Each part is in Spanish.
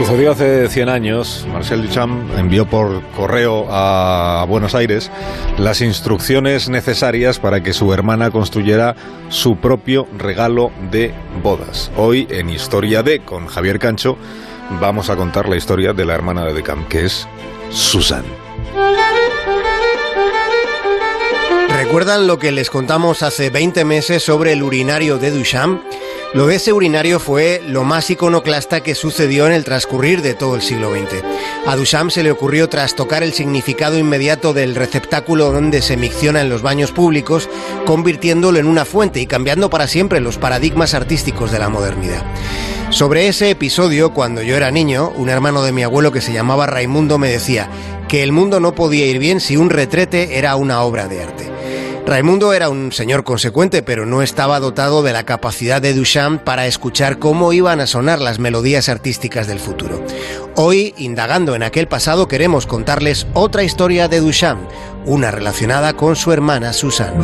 Sucedió hace 100 años. Marcel Duchamp envió por correo a Buenos Aires las instrucciones necesarias para que su hermana construyera su propio regalo de bodas. Hoy en Historia de con Javier Cancho vamos a contar la historia de la hermana de Duchamp, que es Susan. ¿Recuerdan lo que les contamos hace 20 meses sobre el urinario de Duchamp? Lo de ese urinario fue lo más iconoclasta que sucedió en el transcurrir de todo el siglo XX. A Duchamp se le ocurrió trastocar el significado inmediato del receptáculo donde se micciona en los baños públicos, convirtiéndolo en una fuente y cambiando para siempre los paradigmas artísticos de la modernidad. Sobre ese episodio, cuando yo era niño, un hermano de mi abuelo que se llamaba Raimundo me decía que el mundo no podía ir bien si un retrete era una obra de arte. Raimundo era un señor consecuente, pero no estaba dotado de la capacidad de Duchamp para escuchar cómo iban a sonar las melodías artísticas del futuro. Hoy, indagando en aquel pasado, queremos contarles otra historia de Duchamp, una relacionada con su hermana Susan.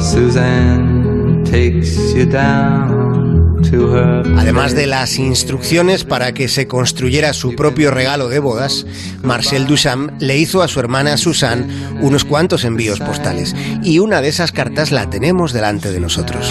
Además de las instrucciones para que se construyera su propio regalo de bodas, Marcel Duchamp le hizo a su hermana Susan unos cuantos envíos postales y una de esas cartas la tenemos delante de nosotros.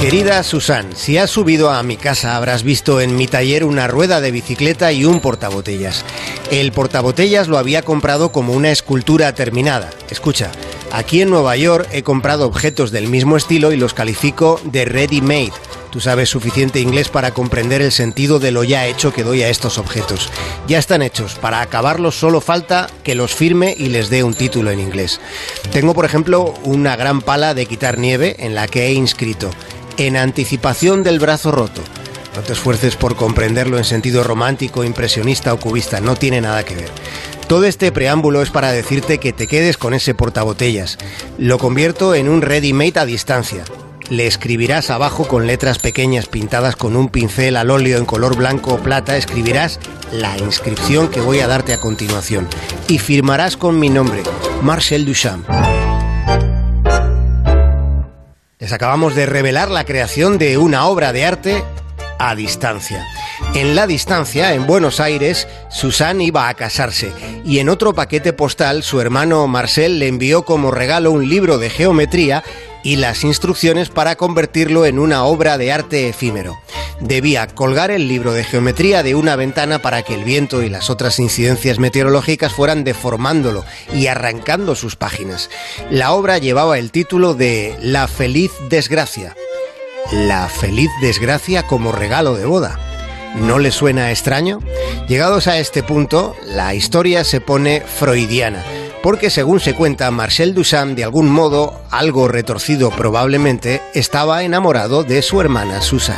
Querida Susan, si has subido a mi casa habrás visto en mi taller una rueda de bicicleta y un portabotellas. El portabotellas lo había comprado como una escultura terminada. Escucha, Aquí en Nueva York he comprado objetos del mismo estilo y los califico de ready-made. Tú sabes suficiente inglés para comprender el sentido de lo ya hecho que doy a estos objetos. Ya están hechos, para acabarlos solo falta que los firme y les dé un título en inglés. Tengo, por ejemplo, una gran pala de quitar nieve en la que he inscrito, en anticipación del brazo roto. No te esfuerces por comprenderlo en sentido romántico, impresionista o cubista, no tiene nada que ver. Todo este preámbulo es para decirte que te quedes con ese portabotellas. Lo convierto en un ready-made a distancia. Le escribirás abajo con letras pequeñas pintadas con un pincel al óleo en color blanco o plata, escribirás la inscripción que voy a darte a continuación y firmarás con mi nombre, Marcel Duchamp. Les acabamos de revelar la creación de una obra de arte a distancia. En la distancia, en Buenos Aires, Susan iba a casarse y en otro paquete postal su hermano Marcel le envió como regalo un libro de geometría y las instrucciones para convertirlo en una obra de arte efímero. Debía colgar el libro de geometría de una ventana para que el viento y las otras incidencias meteorológicas fueran deformándolo y arrancando sus páginas. La obra llevaba el título de La feliz desgracia. La feliz desgracia como regalo de boda. ¿No le suena extraño? Llegados a este punto, la historia se pone freudiana, porque según se cuenta, Marcel Duchamp, de algún modo, algo retorcido probablemente, estaba enamorado de su hermana Susan.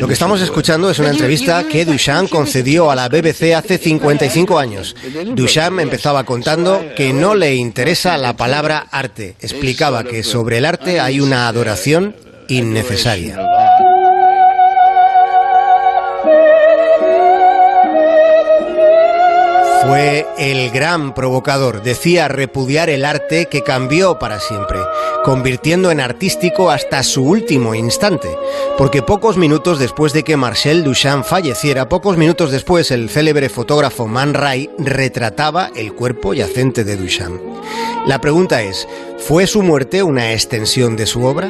Lo que estamos escuchando es una entrevista que Duchamp concedió a la BBC hace 55 años. Duchamp empezaba contando que no le interesa la palabra arte. Explicaba que sobre el arte hay una adoración innecesaria. Fue el gran provocador, decía repudiar el arte que cambió para siempre, convirtiendo en artístico hasta su último instante, porque pocos minutos después de que Marcel Duchamp falleciera, pocos minutos después el célebre fotógrafo Man Ray retrataba el cuerpo yacente de Duchamp. La pregunta es, ¿fue su muerte una extensión de su obra?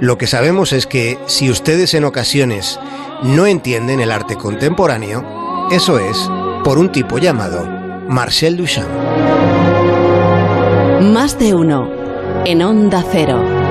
Lo que sabemos es que si ustedes en ocasiones no entienden el arte contemporáneo, eso es por un tipo llamado Marcel Duchamp. Más de uno en Onda Cero.